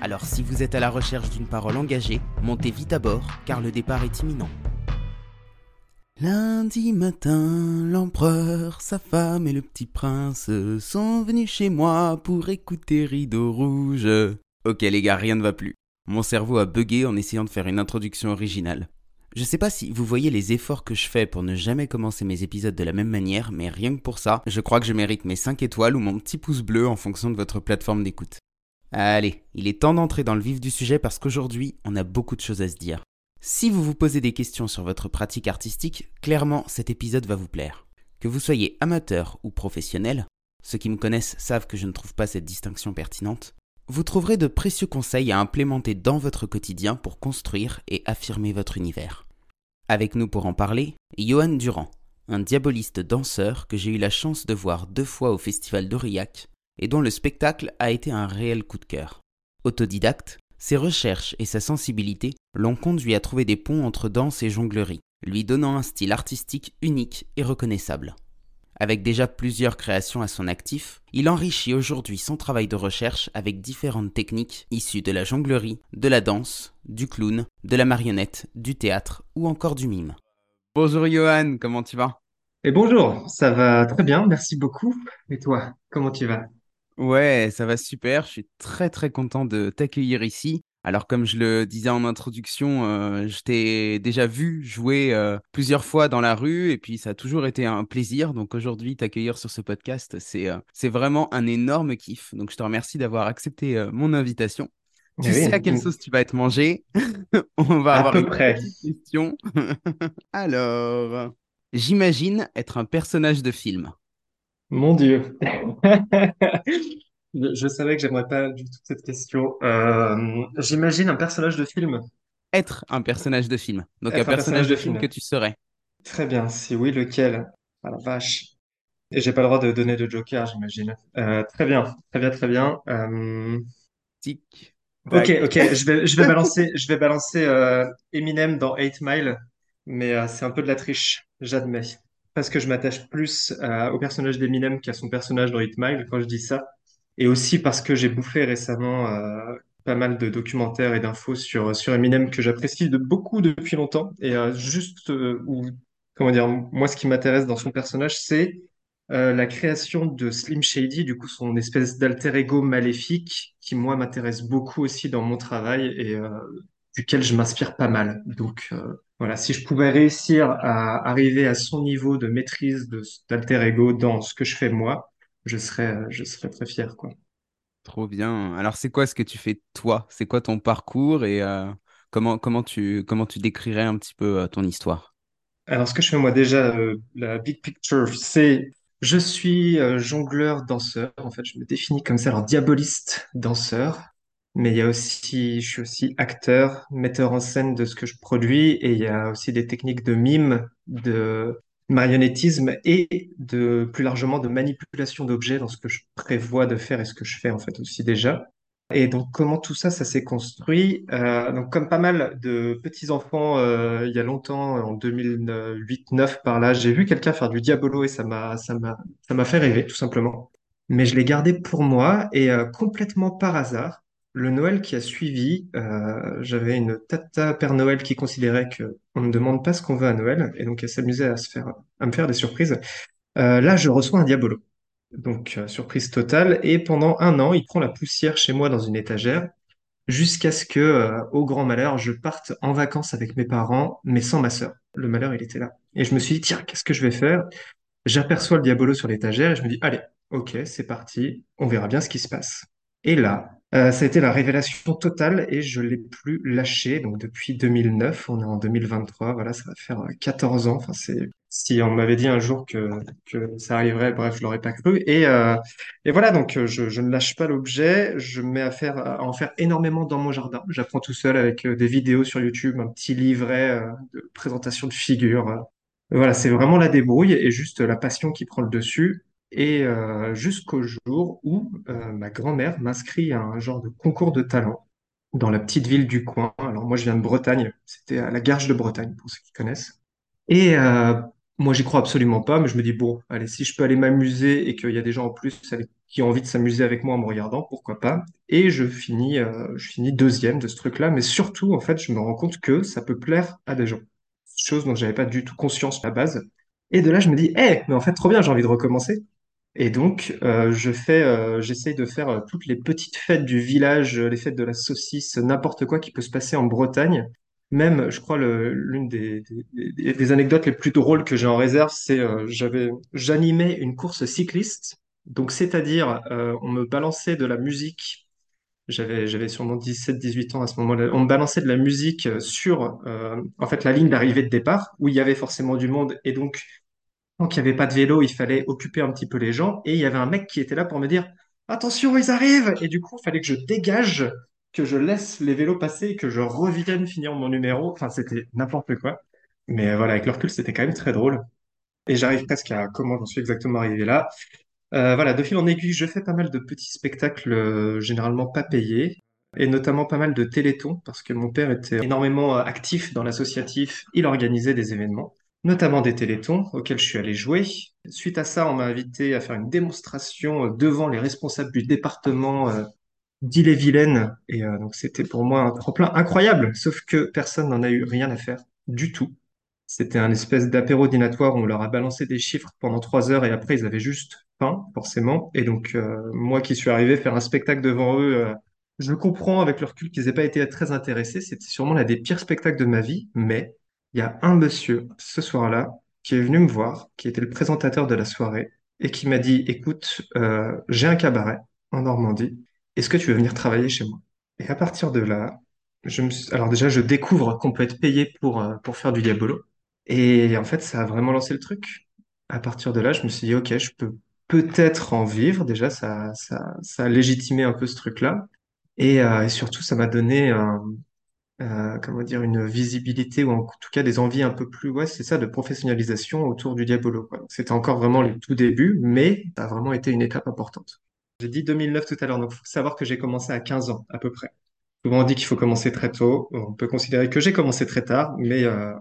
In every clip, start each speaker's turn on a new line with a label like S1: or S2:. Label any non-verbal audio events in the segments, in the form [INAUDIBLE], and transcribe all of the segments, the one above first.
S1: Alors si vous êtes à la recherche d'une parole engagée, montez vite à bord car le départ est imminent. Lundi matin, l'empereur, sa femme et le petit prince sont venus chez moi pour écouter Rideau Rouge. Ok les gars, rien ne va plus. Mon cerveau a bugué en essayant de faire une introduction originale. Je sais pas si vous voyez les efforts que je fais pour ne jamais commencer mes épisodes de la même manière, mais rien que pour ça, je crois que je mérite mes 5 étoiles ou mon petit pouce bleu en fonction de votre plateforme d'écoute. Allez, il est temps d'entrer dans le vif du sujet parce qu'aujourd'hui, on a beaucoup de choses à se dire. Si vous vous posez des questions sur votre pratique artistique, clairement cet épisode va vous plaire. Que vous soyez amateur ou professionnel, ceux qui me connaissent savent que je ne trouve pas cette distinction pertinente, vous trouverez de précieux conseils à implémenter dans votre quotidien pour construire et affirmer votre univers. Avec nous pour en parler, Johan Durand, un diaboliste danseur que j'ai eu la chance de voir deux fois au Festival d'Aurillac et dont le spectacle a été un réel coup de cœur. Autodidacte, ses recherches et sa sensibilité l'ont conduit à trouver des ponts entre danse et jonglerie, lui donnant un style artistique unique et reconnaissable. Avec déjà plusieurs créations à son actif, il enrichit aujourd'hui son travail de recherche avec différentes techniques issues de la jonglerie, de la danse, du clown, de la marionnette, du théâtre ou encore du mime. Bonjour Johan, comment tu vas?
S2: Et bonjour, ça va très bien, merci beaucoup. Et toi, comment tu vas?
S1: Ouais, ça va super, je suis très très content de t'accueillir ici. Alors, comme je le disais en introduction, euh, je t'ai déjà vu jouer euh, plusieurs fois dans la rue et puis ça a toujours été un plaisir. Donc aujourd'hui, t'accueillir sur ce podcast, c'est euh, c'est vraiment un énorme kiff. Donc je te remercie d'avoir accepté mon invitation. Tu sais à quelle sauce tu vas être mangé? [LAUGHS] On va
S2: à
S1: avoir
S2: peu
S1: une
S2: près.
S1: petite question. [LAUGHS] Alors, j'imagine être un personnage de film.
S2: Mon Dieu. [LAUGHS] Je, je savais que j'aimerais pas du tout cette question. Euh, j'imagine un personnage de film.
S1: Être un personnage de film. Donc un
S2: Être un personnage
S1: personnage
S2: de
S1: film que tu serais.
S2: Très bien, si oui, lequel? Ah la vache. Et j'ai pas le droit de donner de joker, j'imagine. Euh, très bien, très bien, très bien. Euh,
S1: Tic,
S2: ok,
S1: tac.
S2: ok, je vais, je vais balancer, je vais balancer euh, Eminem dans 8 Mile, mais euh, c'est un peu de la triche, j'admets. Parce que je m'attache plus au personnage d'Eminem qu'à son personnage dans 8 Mile quand je dis ça. Et aussi parce que j'ai bouffé récemment euh, pas mal de documentaires et d'infos sur, sur Eminem que j'apprécie de beaucoup depuis longtemps. Et euh, juste, euh, comment dire, moi, ce qui m'intéresse dans son personnage, c'est la création de Slim Shady, du coup, son espèce d'alter ego maléfique, qui, moi, m'intéresse beaucoup aussi dans mon travail et duquel je m'inspire pas mal. Donc, voilà, si je pouvais réussir à arriver à son niveau de maîtrise de cet alter ego dans ce que je fais moi, je serais, je serais très fier, quoi.
S1: Trop bien. Alors, c'est quoi ce que tu fais toi? C'est quoi ton parcours et euh, comment, comment tu, comment tu décrirais un petit peu euh, ton histoire?
S2: Alors, ce que je fais moi déjà, euh, la big picture, c'est je suis jongleur, danseur. En fait, je me définis comme ça, alors diaboliste, danseur. Mais il y a aussi, je suis aussi acteur, metteur en scène de ce que je produis, et il y a aussi des techniques de mime, de marionnettisme et de plus largement de manipulation d'objets dans ce que je prévois de faire et ce que je fais en fait aussi déjà. Et donc, comment tout ça, ça s'est construit? Euh, donc, comme pas mal de petits-enfants, euh, il y a longtemps, en 2008-9 par là, j'ai vu quelqu'un faire du diabolo et ça m'a, ça m'a, ça m'a fait rêver, tout simplement. Mais je l'ai gardé pour moi et euh, complètement par hasard, le Noël qui a suivi, euh, j'avais une tata Père Noël qui considérait que on ne demande pas ce qu'on veut à Noël et donc elle s'amusait à se faire, me faire des surprises. Euh, là, je reçois un diabolo. Donc, euh, surprise totale. Et pendant un an, il prend la poussière chez moi dans une étagère, jusqu'à ce que, au grand malheur, je parte en vacances avec mes parents, mais sans ma sœur. Le malheur, il était là. Et je me suis dit, tiens, qu'est-ce que je vais faire? J'aperçois le diabolo sur l'étagère et je me dis, allez, ok, c'est parti, on verra bien ce qui se passe. Et là, euh, ça a été la révélation totale et je l'ai plus lâché. Donc, depuis 2009, on est en 2023, voilà, ça va faire euh, 14 ans. Enfin, c'est Si on m'avait dit un jour que, que ça arriverait, bref, je l'aurais pas cru. Et, euh, et voilà, donc euh, je, je ne lâche pas l'objet, je me mets à faire, à en faire énormément dans mon jardin. J'apprends tout seul avec euh, des vidéos sur YouTube, un petit livret euh, de présentation de figures. euh. Voilà, c'est vraiment la débrouille et juste la passion qui prend le dessus. Et euh, jusqu'au jour où euh, ma grand-mère m'inscrit à un genre de concours de talent dans la petite ville du coin. Alors moi, je viens de Bretagne, c'était à la Garge de Bretagne, pour ceux qui connaissent. Et euh, moi, j'y crois absolument pas, mais je me dis, bon, allez, si je peux aller m'amuser et qu'il y a des gens en plus qui ont envie de s'amuser avec moi en me regardant, pourquoi pas? Et je finis, euh, je finis deuxième de ce truc-là, mais surtout, en fait, je me rends compte que ça peut plaire à des gens. Chose dont j'avais pas du tout conscience à la base. Et de là, je me dis, hé, mais en fait, trop bien, j'ai envie de recommencer. Et donc, euh, je fais, euh, j'essaye de faire euh, toutes les petites fêtes du village, les fêtes de la saucisse, n'importe quoi qui peut se passer en Bretagne. Même, je crois, l'une des, anecdotes les plus drôles que j'ai en réserve, c'est euh, j'avais, j'animais une course cycliste. Donc, c'est-à-dire, on me balançait de la musique. J'avais, j'avais sûrement 17-18 ans à ce moment-là. On me balançait de la musique sur, en fait, la ligne d'arrivée de départ, où il y avait forcément du monde. Et donc, donc, il n'y avait pas de vélo, il fallait occuper un petit peu les gens. Et il y avait un mec qui était là pour me dire, Attention, ils arrivent! Et du coup, il fallait que je dégage, que je laisse les vélos passer, que je revienne finir mon numéro. Enfin, c'était n'importe quoi. Mais euh, voilà, avec le recul, c'était quand même très drôle. Et j'arrive presque à comment j'en suis exactement arrivé là. Euh, voilà, de fil en aiguille, je fais pas mal de petits spectacles, euh, généralement pas payés, et notamment pas mal de télétons, parce que mon père était énormément actif dans l'associatif, il organisait des événements, notamment des télétons auxquels je suis allé jouer. Suite à ça, on m'a invité à faire une démonstration euh, devant les responsables du département euh, d'Ille-et-Vilaine, et euh, donc c'était pour moi un tremplin incroyable, sauf que personne n'en a eu rien à faire du tout. C'était un espèce d'apéro dînatoire où on leur a balancé des chiffres pendant trois heures et après ils avaient juste faim, forcément. Et donc moi qui suis arrivé faire un spectacle devant eux, je comprends avec le recul qu'ils n'aient pas été très intéressés. C'était sûrement l'un des pires spectacles de ma vie, mais il y a un monsieur ce soir-là qui est venu me voir, qui était le présentateur de la soirée et qui m'a dit, écoute, euh, j'ai un cabaret en Normandie. Est-ce que tu veux venir travailler chez moi? Et à partir de là, je me suis- alors déjà je découvre qu'on peut être payé pour euh, pour faire du diabolo. Et en fait, ça a vraiment lancé le truc. À partir de là, je me suis dit, OK, je peux peut-être en vivre. Déjà, ça, ça, ça a légitimé un peu ce truc-là. Et, euh, et surtout, ça m'a donné un, euh, comment dire, une visibilité ou en tout cas des envies un peu plus, ouais, c'est ça, de professionnalisation autour du Diabolo, C'était encore vraiment les tout débuts, mais ça a vraiment été une étape importante. J'ai dit 2009 tout à l'heure, donc il faut savoir que j'ai commencé à 15 ans, à peu près. Souvent on dit qu'il faut commencer très tôt. On peut considérer que j'ai commencé très tard, mais euh,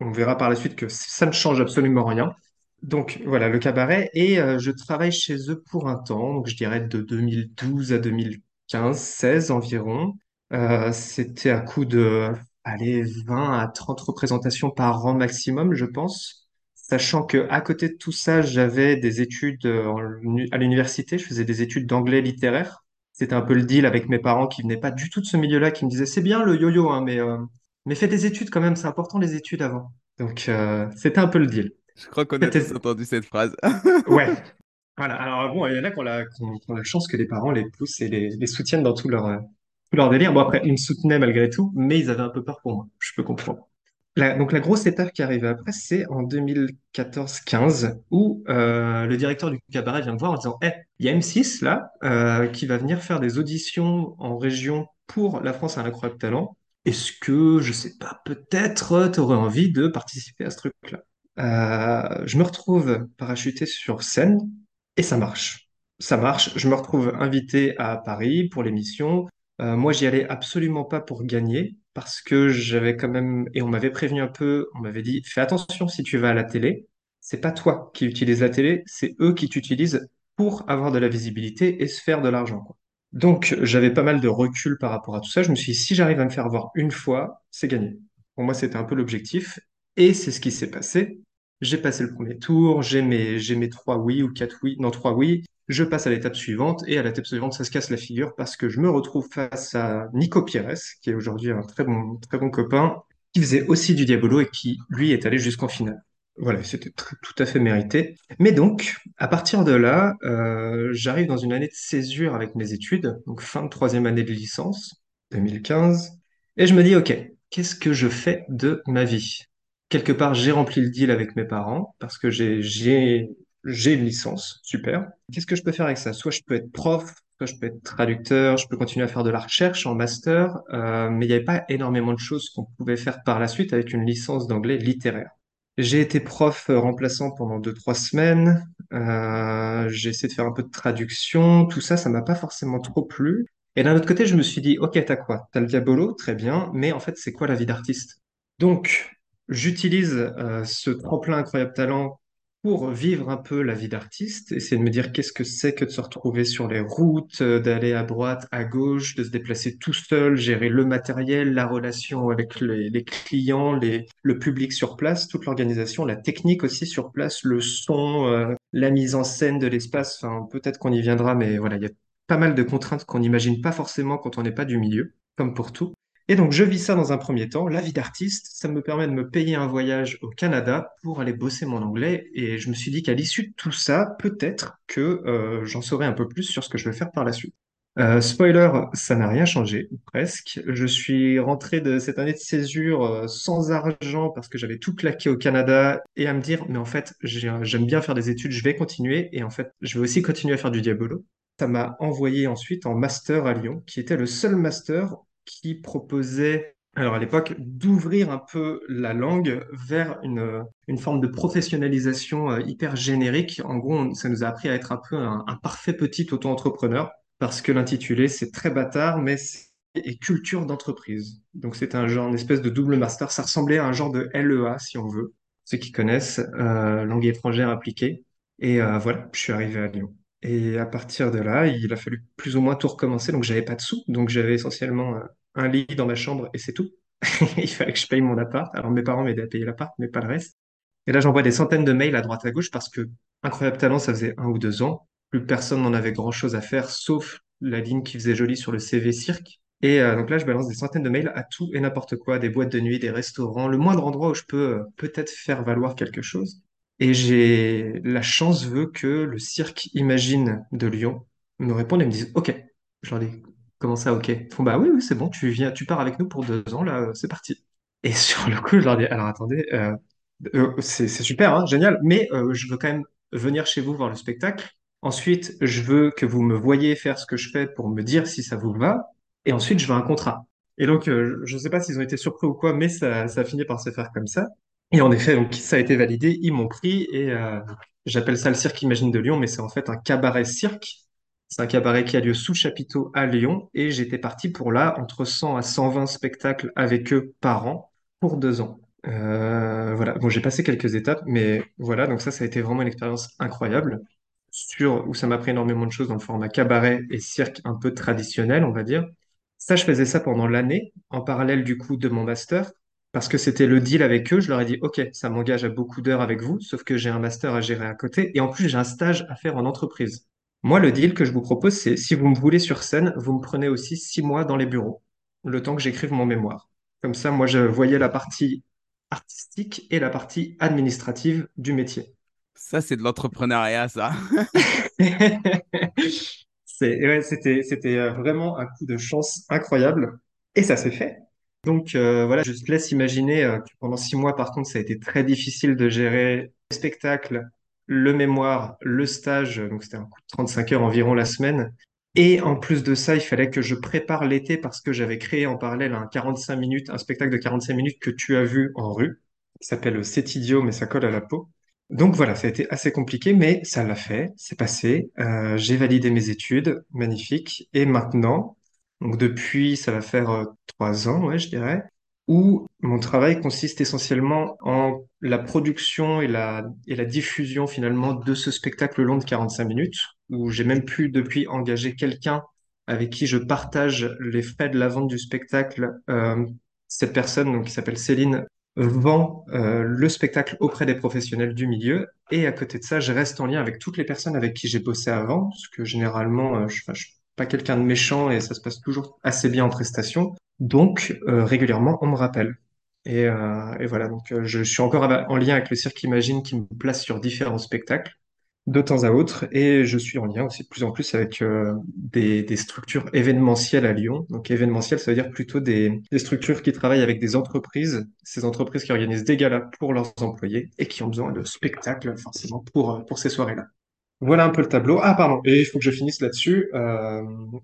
S2: on verra par la suite que ça ne change absolument rien. Donc voilà, le cabaret. Et euh, je travaille chez eux pour un temps, donc je dirais de 2012 à 2015, 16 environ. Euh, c'était à coup de, allez, 20 à 30 représentations par an maximum, je pense. Sachant que à côté de tout ça, j'avais des études euh, en- à l'université, je faisais des études d'anglais littéraire. C'était un peu le deal avec mes parents qui venaient pas du tout de ce milieu-là, qui me disaient, c'est bien le yo-yo, hein, mais euh, mais fais des études quand même, c'est important les études avant. Donc, euh, c'était un peu le deal.
S1: Je crois qu'on a tous entendu cette phrase. [LAUGHS]
S2: Ouais. Voilà. Alors, bon, il y en a qui ont la, qui ont- qui ont la chance que les parents les poussent et les, les soutiennent dans tout leur, euh, tout leur délire. Bon, après, ils me soutenaient malgré tout, mais ils avaient un peu peur pour moi. Je peux comprendre. Donc, la grosse étape qui arrivait après, c'est en 2014-15, où euh, le directeur du cabaret vient me voir en disant, Eh, il y a M6 là, euh, qui va venir faire des auditions en région pour La France a un incroyable talent. Est-ce que, je sais pas, peut-être tu aurais envie de participer à ce truc-là? Euh, je me retrouve parachuté sur scène et ça marche. Ça marche. Je me retrouve invité à Paris pour l'émission. Euh, moi, j'y allais absolument pas pour gagner parce que j'avais quand même, et on m'avait prévenu un peu, on m'avait dit, fais attention si tu vas à la télé, c'est pas toi qui utilises la télé, c'est eux qui t'utilisent pour avoir de la visibilité et se faire de l'argent. Donc, j'avais pas mal de recul par rapport à tout ça. Je me suis dit, si j'arrive à me faire voir une fois, c'est gagné. Pour moi, c'était un peu l'objectif. Et c'est ce qui s'est passé. J'ai passé le premier tour, j'ai mes, j'ai mes trois oui ou quatre oui, non trois oui. Je passe à l'étape suivante et à l'étape suivante, ça se casse la figure parce que je me retrouve face à Nico Pires, qui est aujourd'hui un très bon, très bon copain, qui faisait aussi du Diabolo et qui, lui, est allé jusqu'en finale. Voilà, c'était tout à fait mérité. Mais donc, à partir de là, euh, j'arrive dans une année de césure avec mes études, donc fin de troisième année de licence, 2015, et je me dis, OK, qu'est-ce que je fais de ma vie? quelque part, j'ai rempli le deal avec mes parents parce que j'ai, j'ai, une licence. Super. Qu'est-ce que je peux faire avec ça? Soit je peux être prof, soit je peux être traducteur, je peux continuer à faire de la recherche en master, euh, mais il n'y avait pas énormément de choses qu'on pouvait faire par la suite avec une licence d'anglais littéraire. J'ai été prof euh, remplaçant pendant deux, trois semaines. Euh, j'ai essayé de faire un peu de traduction. Tout ça, ça m'a pas forcément trop plu. Et d'un autre côté, je me suis dit, OK, t'as quoi? T'as le diabolo, très bien, mais en fait, c'est quoi la vie d'artiste? Donc, j'utilise euh, ce tremplin incroyable talent pour vivre un peu la vie d'artiste, essayer de me dire qu'est-ce que c'est que de se retrouver sur les routes, euh, d'aller à droite, à gauche, de se déplacer tout seul, gérer le matériel, la relation avec les, clients, le public sur place, toute l'organisation, la technique aussi sur place, le son, euh, la mise en scène de l'espace. Enfin, peut-être qu'on y viendra, mais voilà, il y a pas mal de contraintes qu'on n'imagine pas forcément quand on n'est pas du milieu, comme pour tout. Et donc, je vis ça dans un premier temps. La vie d'artiste, ça me permet de me payer un voyage au Canada pour aller bosser mon anglais. Et je me suis dit qu'à l'issue de tout ça, peut-être que euh, j'en saurai un peu plus sur ce que je vais faire par la suite. Euh, spoiler, ça n'a rien changé, presque. Je suis rentré de cette année de césure euh, sans argent parce que j'avais tout claqué au Canada et à me dire, mais en fait, j'ai- j'aime bien faire des études, je vais continuer et en fait, je vais aussi continuer à faire du diabolo. Ça m'a envoyé ensuite en master à Lyon, qui était le seul master qui proposait, alors à l'époque, d'ouvrir un peu la langue vers une, forme de professionnalisation euh, hyper générique. En gros, ça nous a appris à être un peu un, parfait petit auto-entrepreneur, parce que l'intitulé, c'est très bâtard, mais c'est culture d'entreprise. Donc c'est un genre, une espèce de double master. Ça ressemblait à un genre de LEA, si on veut, ceux qui connaissent, euh, langue étrangère appliquée. Et euh, voilà, je suis arrivé à Lyon. Et à partir de là, il a fallu plus ou moins tout recommencer. Donc, j'avais pas de sous. Donc, j'avais essentiellement euh, un lit dans ma chambre et c'est tout. [LAUGHS] Il fallait que je paye mon appart. Alors, mes parents m'aidaient à payer l'appart, mais pas le reste. Et là, j'envoie des centaines de mails à droite à gauche parce que Incroyable Talent, ça faisait un ou deux ans. Plus personne n'en avait grand-chose à faire, sauf la ligne qui faisait joli sur le CV Cirque. Et euh, donc là, je balance des centaines de mails à tout et n'importe quoi, des boîtes de nuit, des restaurants, le moindre endroit où je peux euh, peut-être faire valoir quelque chose. Et j'ai la chance veut que le cirque Imagine de Lyon me réponde et me dise OK. Je leur dis comment ça OK? Ils font bah oui, oui, c'est bon, tu viens, tu pars avec nous pour deux ans, là, euh, c'est parti. Et [LAUGHS] sur le coup, je leur dis alors attendez, euh, euh, c'est super, hein, génial, mais je veux quand même venir chez vous voir le spectacle. Ensuite, je veux que vous me voyez faire ce que je fais pour me dire si ça vous va. Et ensuite, je veux un contrat. Et donc, je ne sais pas s'ils ont été surpris ou quoi, mais ça, ça a fini par se faire comme ça. Et en effet, ça a été validé, ils m'ont pris et euh, j'appelle ça le Cirque Imagine de Lyon, mais c'est en fait un cabaret cirque. C'est un cabaret qui a lieu sous chapiteau à Lyon et j'étais parti pour là entre 100 à 120 spectacles avec eux par an pour deux ans. Euh, voilà, bon, j'ai passé quelques étapes, mais voilà, donc ça, ça a été vraiment une expérience incroyable sur où ça m'a appris énormément de choses dans le format cabaret et cirque un peu traditionnel, on va dire. Ça, je faisais ça pendant l'année, en parallèle du coup de mon master, parce que c'était le deal avec eux. Je leur ai dit, OK, ça m'engage à beaucoup d'heures avec vous, sauf que j'ai un master à gérer à côté, et en plus, j'ai un stage à faire en entreprise. Moi, le deal que je vous propose, c'est si vous me voulez sur scène, vous me prenez aussi six mois dans les bureaux, le temps que j'écrive mon mémoire. Comme ça, moi, je voyais la partie artistique et la partie administrative du métier.
S1: Ça, c'est de l'entrepreneuriat, ça. [LAUGHS]
S2: Ouais, c'était euh, vraiment un coup de chance incroyable. Et ça s'est fait. Donc euh, voilà, je te laisse imaginer euh, que pendant six mois, par contre, ça a été très difficile de gérer le spectacle, le mémoire, le stage. Donc c'était un coup de 35 heures environ la semaine. Et en plus de ça, il fallait que je prépare l'été parce que j'avais créé en parallèle un 45 minutes, un spectacle de 45 minutes que tu as vu en rue, qui s'appelle C'est idiot, mais ça colle à la peau. Donc voilà, ça a été assez compliqué, mais ça l'a fait, c'est passé. Euh, j'ai validé mes études, magnifique. Et maintenant, donc depuis, ça va faire euh, trois ans, ouais, je dirais, où mon travail consiste essentiellement en la production et la, diffusion finalement de ce spectacle long de 45 minutes, où j'ai même pu depuis engager quelqu'un avec qui je partage les frais de la vente du spectacle. Euh, cette personne, qui s'appelle Céline, vend euh, le spectacle auprès des professionnels du milieu. Et à côté de ça, je reste en lien avec toutes les personnes avec qui j'ai bossé avant, parce que généralement, je, je pas quelqu'un de méchant et ça se passe toujours assez bien en prestation. Donc, euh, régulièrement, on me rappelle. Et, euh, voilà, donc euh, je, suis encore en lien avec le Cirque Imagine qui me place sur différents spectacles. de temps à autre et je suis en lien aussi de plus en plus avec des, structures événementielles à Lyon. Donc événementiel, ça veut dire plutôt des, des structures qui travaillent avec des entreprises, ces entreprises qui organisent des galas pour leurs employés et qui ont besoin de spectacles forcément pour, pour ces soirées-là. Voilà un peu le tableau. Ah, pardon, il faut que je finisse là-dessus. Euh,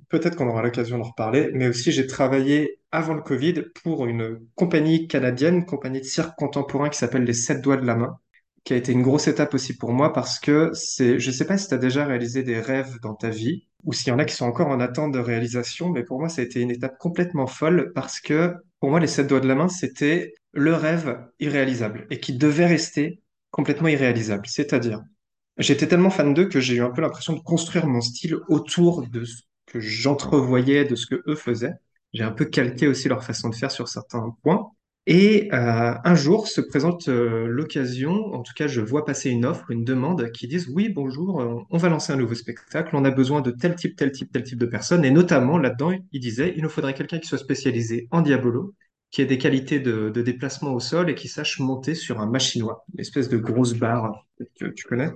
S2: peut-être qu'on aura l'occasion d'en reparler, mais aussi j'ai travaillé avant le Covid pour une compagnie canadienne, compagnie de cirque contemporain qui s'appelle les Sept Doigts de la Main, qui a été une grosse étape aussi pour moi parce que c'est, je sais pas si tu as déjà réalisé des rêves dans ta vie ou s'il y en a qui sont encore en attente de réalisation, mais pour moi ça a été une étape complètement folle parce que pour moi les Sept Doigts de la Main c'était le rêve irréalisable et qui devait rester complètement irréalisable. C'est-à-dire J'étais tellement fan d'eux que j'ai eu un peu l'impression de construire mon style autour de ce que j'entrevoyais, de ce que eux faisaient. J'ai un peu calqué aussi leur façon de faire sur certains points. Et euh, un jour se présente euh, l'occasion, en tout cas je vois passer une offre, une demande qui disent oui, bonjour, euh, on va lancer un nouveau spectacle, on a besoin de tel type, tel type, tel type de personnes. Et notamment là-dedans, ils disaient, il nous faudrait quelqu'un qui soit spécialisé en diabolo, qui ait des qualités de, de déplacement au sol et qui sache monter sur un machinois, une espèce de grosse barre que tu connais.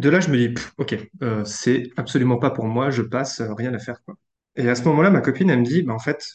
S2: De là, je me dis, ok, euh, c'est absolument pas pour moi, je passe, euh, rien à faire, quoi. Et à ce moment-là, ma copine, elle me dit, bah, en fait,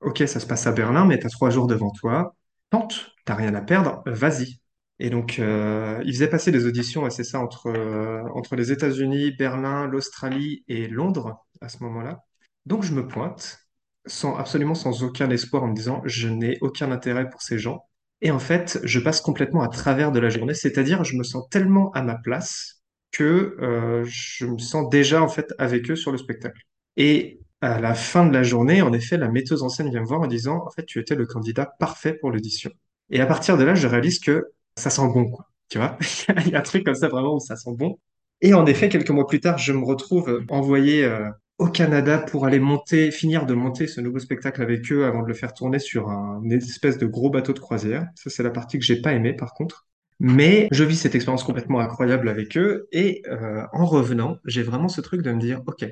S2: ok, ça se passe à Berlin, mais t'as trois jours devant toi, tente, t'as rien à perdre, vas-y. Et donc, euh, il faisait passer des auditions, c'est ça, entre, euh, entre les États-Unis, Berlin, l'Australie et Londres, à ce moment-là. Donc, je me pointe, sans, absolument sans aucun espoir, en me disant, je n'ai aucun intérêt pour ces gens. Et en fait, je passe complètement à travers de la journée, c'est-à-dire, je me sens tellement à ma place que euh, je me sens déjà en fait avec eux sur le spectacle. Et à la fin de la journée, en effet, la metteuse en scène vient me voir en disant, en fait, tu étais le candidat parfait pour l'audition. Et à partir de là, je réalise que ça sent bon, quoi. Tu vois, [LAUGHS] il y a un truc comme ça vraiment où ça sent bon. Et en effet, quelques mois plus tard, je me retrouve envoyé euh, au Canada pour aller monter, finir de monter ce nouveau spectacle avec eux avant de le faire tourner sur un, une espèce de gros bateau de croisière. Ça, c'est la partie que j'ai pas aimée, par contre. Mais je vis cette expérience complètement incroyable avec eux et euh, en revenant, j'ai vraiment ce truc de me dire, OK,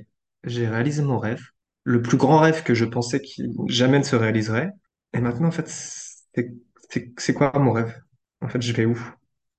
S2: j'ai réalisé mon rêve, le plus grand rêve que je pensais qu'il jamais ne se réaliserait. Et maintenant, en fait, c'est quoi mon rêve? En fait, je vais où?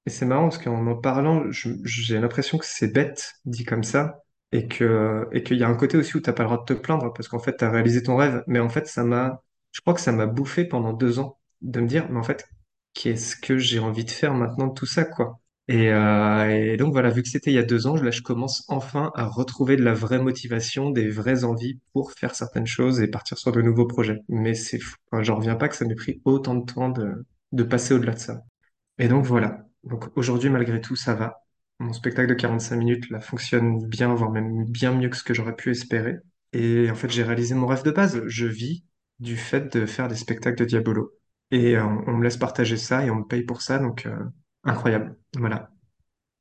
S2: Et c'est marrant parce qu'en en parlant, j'ai l'impression que c'est bête dit comme ça et que et qu'il y a un côté aussi où t'as pas le droit de te plaindre parce qu'en fait, t'as réalisé ton rêve. Mais en fait, ça m'a, je crois que ça m'a bouffé pendant deux ans de me dire, mais en fait, qu'est-ce que j'ai envie de faire maintenant de tout ça, quoi? Et, euh, et donc voilà, vu que c'était il y a deux ans, là, je commence enfin à retrouver de la vraie motivation, des vraies envies pour faire certaines choses et partir sur de nouveaux projets. Mais c'est fou. Reviens pas que ça m'ait pris autant de temps de, de passer au-delà de ça. Et donc voilà. Donc aujourd'hui, malgré tout, ça va. Mon spectacle de 45 minutes, là, fonctionne bien, voire même bien mieux que ce que j'aurais pu espérer. Et en fait, j'ai réalisé mon rêve de base. Je vis du fait de faire des spectacles de Diabolo. Et euh, on me laisse partager ça et on me paye pour ça, donc euh, incroyable. Voilà.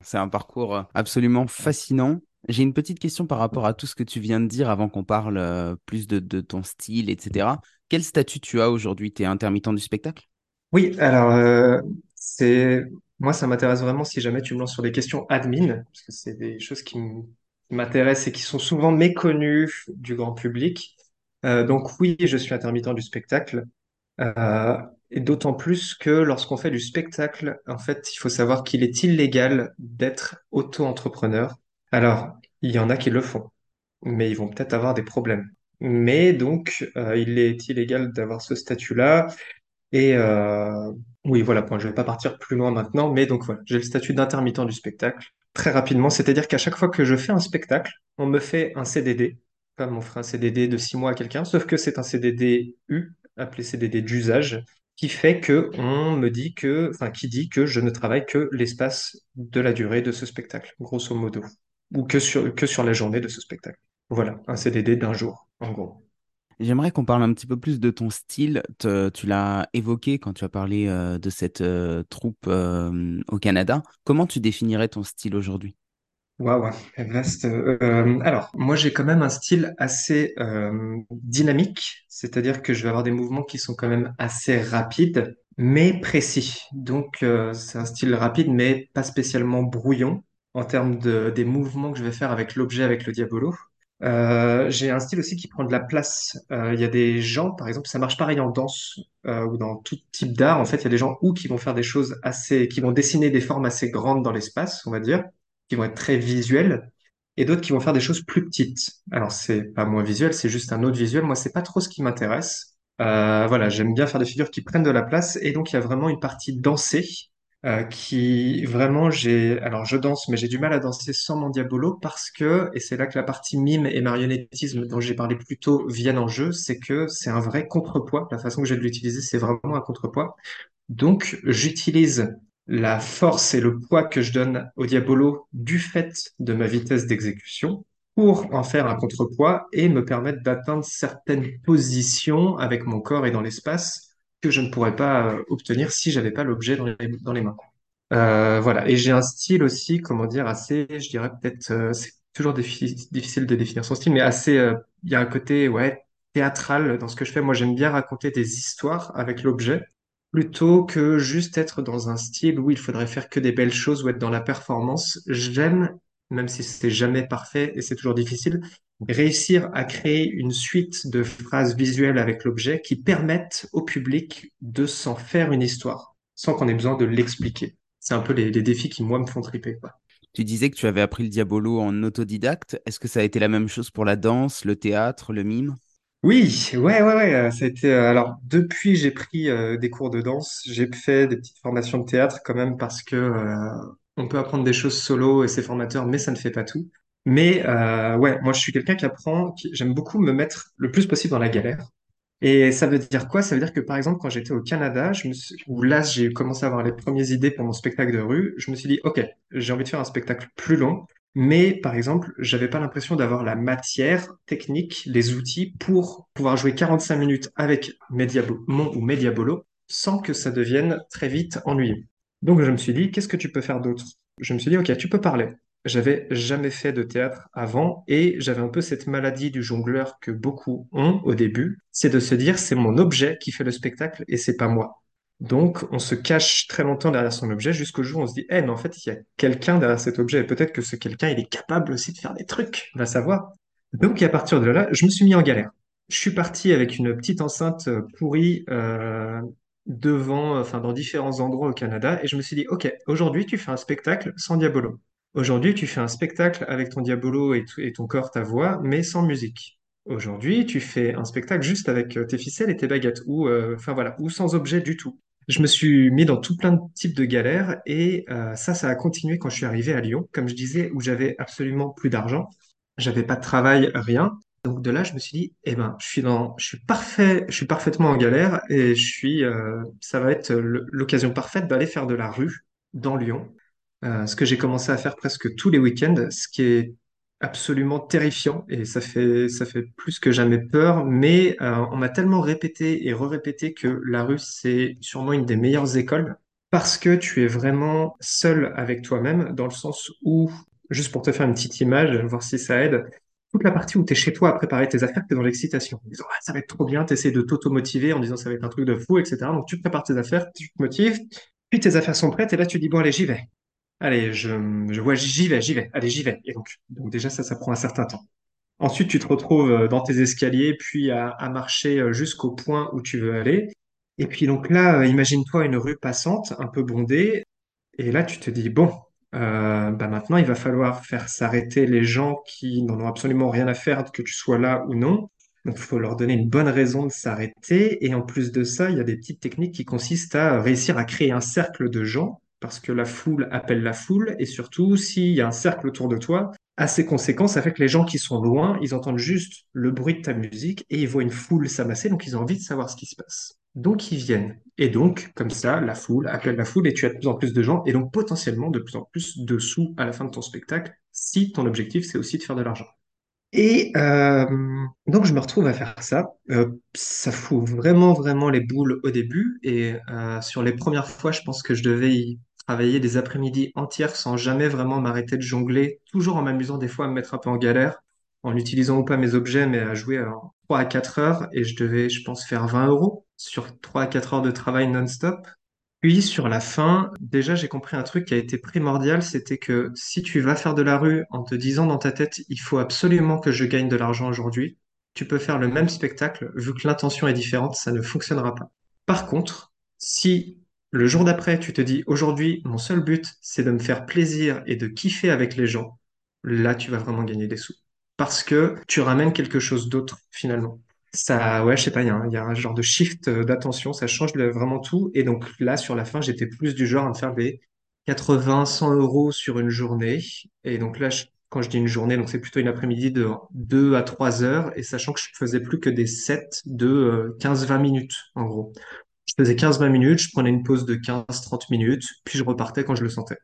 S1: C'est un parcours euh, absolument fascinant. J'ai une petite question par rapport à tout ce que tu viens de dire avant qu'on parle plus de, de ton style, etc. Quel statut tu as aujourd'hui? Tu es intermittent du spectacle?
S2: Oui, alors euh, c'est moi ça m'intéresse vraiment si jamais tu me lances sur des questions admin, parce que c'est des choses qui m'intéressent et qui sont souvent méconnues du grand public. Euh, donc oui, je suis intermittent du spectacle. Euh, et d'autant plus que lorsqu'on fait du spectacle, en fait, il faut savoir qu'il est illégal d'être auto-entrepreneur. Alors, il y en a qui le font, mais ils vont peut-être avoir des problèmes. Mais donc, euh, il est illégal d'avoir ce statut-là. Et euh, oui, voilà, point. Je vais pas partir plus loin maintenant, mais donc voilà, j'ai le statut d'intermittent du spectacle. Très rapidement, c'est-à-dire qu'à chaque fois que je fais un spectacle, on me fait un CDD, comme on ferait un CDD de six mois à quelqu'un, sauf que c'est un CDD U, appelé CDD d'usage, qui fait que on me dit que, enfin, qui dit que je ne travaille que l'espace de la durée de ce spectacle, grosso modo, ou que sur, que sur la journée de ce spectacle. Voilà, un CDD d'un jour, en gros.
S1: J'aimerais qu'on parle un petit peu plus de ton style. Tu l'as évoqué quand tu as parlé euh, de cette euh, troupe euh, au Canada. Comment tu définirais ton style aujourd'hui?
S2: Waouh, vaste. Euh, alors, moi, j'ai quand même un style assez euh, dynamique, c'est-à-dire que je vais avoir des mouvements qui sont quand même assez rapides, mais précis. Donc, euh, c'est un style rapide, mais pas spécialement brouillon en termes de, des mouvements que je vais faire avec l'objet, avec le diabolo. Euh, j'ai un style aussi qui prend de la place. Euh, Il y a des gens, par exemple, ça marche pareil en danse euh, ou dans tout type d'art. En fait, il y a des gens ou qui vont faire des choses assez, qui vont dessiner des formes assez grandes dans l'espace, on va dire qui vont être très visuelles et d'autres qui vont faire des choses plus petites. Alors, c'est pas moins visuel, c'est juste un autre visuel. Moi, c'est pas trop ce qui m'intéresse. Euh, voilà, j'aime bien faire des figures qui prennent de la place et donc il y a vraiment une partie dansée euh, qui vraiment j'ai alors je danse mais j'ai du mal à danser sans mon diabolo parce que et c'est là que la partie mime et marionnettisme dont j'ai parlé plus tôt viennent en jeu, c'est que c'est un vrai contrepoids. La façon que j'ai de l'utiliser, c'est vraiment un contrepoids. Donc, j'utilise la force et le poids que je donne au diabolo du fait de ma vitesse d'exécution pour en faire un contrepoids et me permettre d'atteindre certaines positions avec mon corps et dans l'espace que je ne pourrais pas euh, obtenir si j'avais pas l'objet dans les, mains. Euh, voilà. Et j'ai un style aussi, comment dire, assez, je dirais peut-être, euh, c'est toujours diffi- difficile de définir son style, mais assez, euh, il y a un côté, ouais, théâtral dans ce que je fais. Moi, j'aime bien raconter des histoires avec l'objet plutôt que juste être dans un style où il faudrait faire que des belles choses ou être dans la performance. J'aime, même si c'est jamais parfait et c'est toujours difficile, réussir à créer une suite de phrases visuelles avec l'objet qui permettent au public de s'en faire une histoire sans qu'on ait besoin de l'expliquer. C'est un peu les, défis qui, moi, me font triper.
S1: Tu disais que tu avais appris le diabolo en autodidacte. Est-ce que ça a été la même chose pour la danse, le théâtre, le mime?
S2: Oui, ouais, ouais, ouais. Ça a été, alors, depuis, j'ai pris euh, des cours de danse. J'ai fait des petites formations de théâtre quand même parce que euh, on peut apprendre des choses solo et c'est formateur, mais ça ne fait pas tout. Mais euh, ouais, moi, je suis quelqu'un qui apprend, j'aime beaucoup me mettre le plus possible dans la galère. Et ça veut dire quoi? Ça veut dire que par exemple, quand j'étais au Canada, je me suis- où là j'ai commencé à avoir les premières idées pour mon spectacle de rue, je me suis dit, OK, j'ai envie de faire un spectacle plus long, mais par exemple, j'avais pas l'impression d'avoir la matière technique, les outils pour pouvoir jouer 45 minutes avec Mediabo- mon ou Mediabolo sans que ça devienne très vite ennuyeux. Donc je me suis dit, qu'est-ce que tu peux faire d'autre? Je me suis dit, OK, tu peux parler. J'avais jamais fait de théâtre avant et j'avais un peu cette maladie du jongleur que beaucoup ont au début, c'est de se dire c'est mon objet qui fait le spectacle et c'est pas moi. Donc on se cache très longtemps derrière son objet jusqu'au jour où on se dit eh mais en fait il y a quelqu'un derrière cet objet et peut-être que ce quelqu'un il est capable aussi de faire des trucs, va savoir. Donc à partir de là, je me suis mis en galère. Je suis parti avec une petite enceinte euh, pourrie euh, devant, enfin dans différents endroits au Canada et je me suis dit ok aujourd'hui tu fais un spectacle sans diabolo. Aujourd'hui, tu fais un spectacle avec ton diabolo et, ton corps, ta voix, mais sans musique. Aujourd'hui, tu fais un spectacle juste avec euh, tes ficelles et tes baguettes, ou voilà, ou sans objet du tout. Je me suis mis dans tout plein de types de galères et euh, ça, ça a continué quand je suis arrivé à Lyon, comme je disais, où j'avais absolument plus d'argent, j'avais pas de travail, rien. Donc de là, je me suis dit, eh ben, je suis dans, je suis parfait, je suis parfaitement en galère et je suis, euh, ça va être l'occasion parfaite d'aller faire de la rue dans Lyon euh, ce que j'ai commencé à faire presque tous les week-ends, ce qui est absolument terrifiant et ça fait, ça fait plus que jamais peur, mais euh, on m'a tellement répété et re-répété que la rue, c'est sûrement une des meilleures écoles parce que tu es vraiment seul avec toi-même dans le sens où, juste pour te faire une petite image, voir si ça aide, toute la partie où tu es chez toi à préparer tes affaires, tu es dans l'excitation. Disant, Ah, ça va être trop bien, tu essaies de t'auto-motiver en disant ça va être un truc de fou, etc. Donc tu prépares tes affaires, tu te motives, puis tes affaires sont prêtes et là tu dis, bon allez, j'y vais. Allez, je, vois, j'y vais, j'y vais. Allez, j'y vais. Et donc, donc déjà, ça, ça prend un certain temps. Ensuite, tu te retrouves euh, dans tes escaliers, puis à, marcher euh, jusqu'au point où tu veux aller. Et puis donc là, euh, imagine-toi une rue passante, un peu bondée. Et là, tu te dis, bon, bah maintenant, il va falloir faire s'arrêter les gens qui n'en ont absolument rien à faire que tu sois là ou non. Donc, il faut leur donner une bonne raison de s'arrêter. Et en plus de ça, il y a des petites techniques qui consistent à réussir à créer un cercle de gens, parce que la foule appelle la foule. Et surtout, s'il y a un cercle autour de toi, assez conséquent, ça fait que les gens qui sont loin, ils entendent juste le bruit de ta musique et ils voient une foule s'amasser, donc ils ont envie de savoir ce qui se passe. Donc ils viennent. Et donc, comme ça, la foule appelle la foule et tu as de plus en plus de gens et donc potentiellement de plus en plus de sous à la fin de ton spectacle si ton objectif c'est aussi de faire de l'argent. Et euh, donc je me retrouve à faire ça. Euh, ça fout vraiment, vraiment les boules au début. Et euh, sur les premières fois, je pense que je devais y travailler des après-midi entières sans jamais vraiment m'arrêter de jongler, toujours en m'amusant des fois à me mettre un peu en galère, en utilisant ou pas mes objets, mais à jouer en 3 à 4 heures. Et je devais, je pense, faire 20 euros sur 3 à 4 heures de travail non-stop. Puis sur la fin, déjà j'ai compris un truc qui a été primordial, c'était que si tu vas faire de la rue en te disant dans ta tête, il faut absolument que je gagne de l'argent aujourd'hui, tu peux faire le même spectacle, vu que l'intention est différente, ça ne fonctionnera pas. Par contre, si Le jour d'après, tu te dis, aujourd'hui, mon seul but, c'est de me faire plaisir et de kiffer avec les gens. Là, tu vas vraiment gagner des sous. Parce que tu ramènes quelque chose d'autre, finalement. Ça, ouais, je sais pas, il y a un, genre de shift euh, d'attention, ça change vraiment tout. Et donc là, sur la fin, j'étais plus du genre à me faire des 80, 100 euros sur une journée. Et donc là, quand je dis une journée, donc c'est plutôt une après-midi de 2 à 3 heures. Et sachant que je faisais plus que des sets de euh, 15-20 minutes, en gros. Je faisais 15-20 minutes, je prenais une pause de 15-30 minutes, puis je repartais quand je le sentais.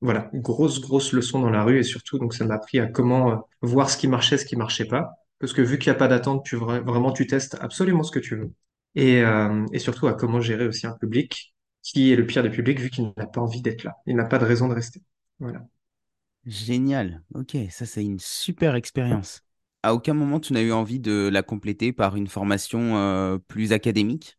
S2: Voilà, grosse, grosse leçon dans la rue et surtout, donc ça m'a appris à comment euh, voir ce qui marchait, ce qui marchait pas. Parce que vu qu'il n'y a pas d'attente, tu vra- vraiment tu testes absolument ce que tu veux. Et, euh, et surtout à comment gérer aussi un public qui est le pire des publics vu qu'il n'a pas envie d'être là. Il n'a pas de raison de rester. Voilà.
S1: Génial. Ok, ça c'est une super expérience. À aucun moment tu n'as eu envie de la compléter par une formation euh, plus académique?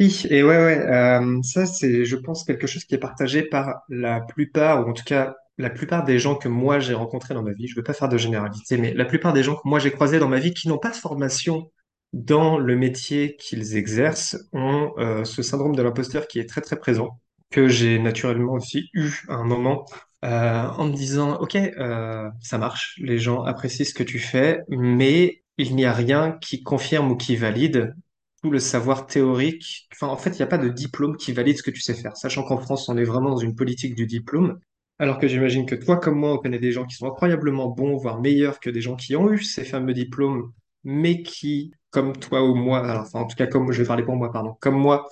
S2: Si, et ouais, ouais, euh, ça c'est, je pense, quelque chose qui est partagé par la plupart, ou en tout cas la plupart des gens que moi j'ai rencontrés dans ma vie. Je ne veux pas faire de généralité, mais la plupart des gens que moi j'ai croisés dans ma vie qui n'ont pas de formation dans le métier qu'ils exercent ont euh, ce syndrome de l'imposteur qui est très très présent, que j'ai naturellement aussi eu à un moment, euh, en me disant, OK, euh, ça marche, les gens apprécient ce que tu fais, mais il n'y a rien qui confirme ou qui valide tout le savoir théorique. Enfin, en fait, il n'y a pas de diplôme qui valide ce que tu sais faire, sachant qu'en France, on est vraiment dans une politique du diplôme. Alors que j'imagine que toi, comme moi, on connaît des gens qui sont incroyablement bons, voire meilleurs que des gens qui ont eu ces fameux diplômes, mais qui, comme toi ou moi, alors, enfin, en tout cas, comme je vais parler pour moi, pardon, comme moi,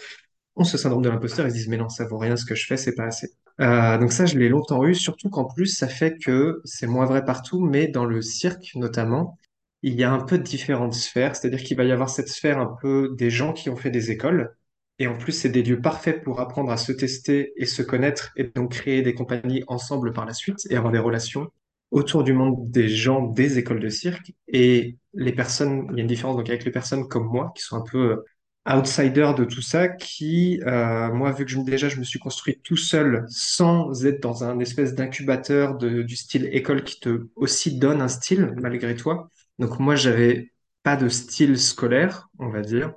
S2: ont ce syndrome de l'imposteur, ils se disent, mais non, ça vaut rien ce que je fais, c'est pas assez. Euh, donc ça, je l'ai longtemps eu, surtout qu'en plus, ça fait que c'est moins vrai partout, mais dans le cirque notamment, il y a un peu différentes sphères, c'est-à-dire qu'il va y avoir cette sphère un peu des gens qui ont fait des écoles, et en plus, c'est des lieux parfaits pour apprendre à se tester et se connaître, et donc créer des compagnies ensemble par la suite, et avoir des relations autour du monde des gens des écoles de cirque, et les personnes, il y a une différence donc avec les personnes comme moi, qui sont un peu outsider de tout ça qui, euh, moi, vu que je, déjà je me suis construit tout seul sans être dans un espèce d'incubateur du style école qui te aussi donne un style malgré toi. Donc moi, j'avais pas de style scolaire, on va dire.